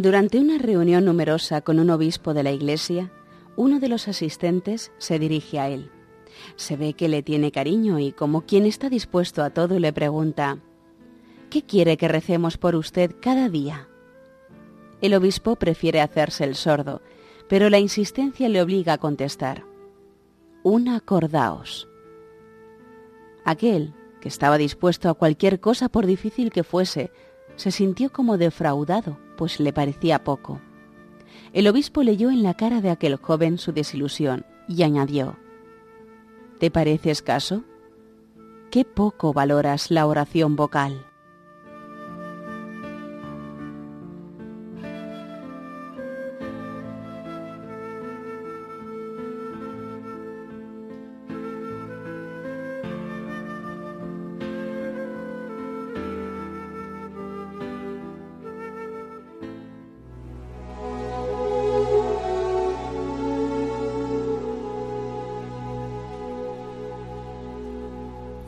Durante una reunión numerosa con un obispo de la iglesia, uno de los asistentes se dirige a él. Se ve que le tiene cariño y como quien está dispuesto a todo le pregunta, ¿qué quiere que recemos por usted cada día? El obispo prefiere hacerse el sordo, pero la insistencia le obliga a contestar, un acordaos. Aquel, que estaba dispuesto a cualquier cosa por difícil que fuese, se sintió como defraudado pues le parecía poco. El obispo leyó en la cara de aquel joven su desilusión y añadió, ¿Te parece escaso? Qué poco valoras la oración vocal.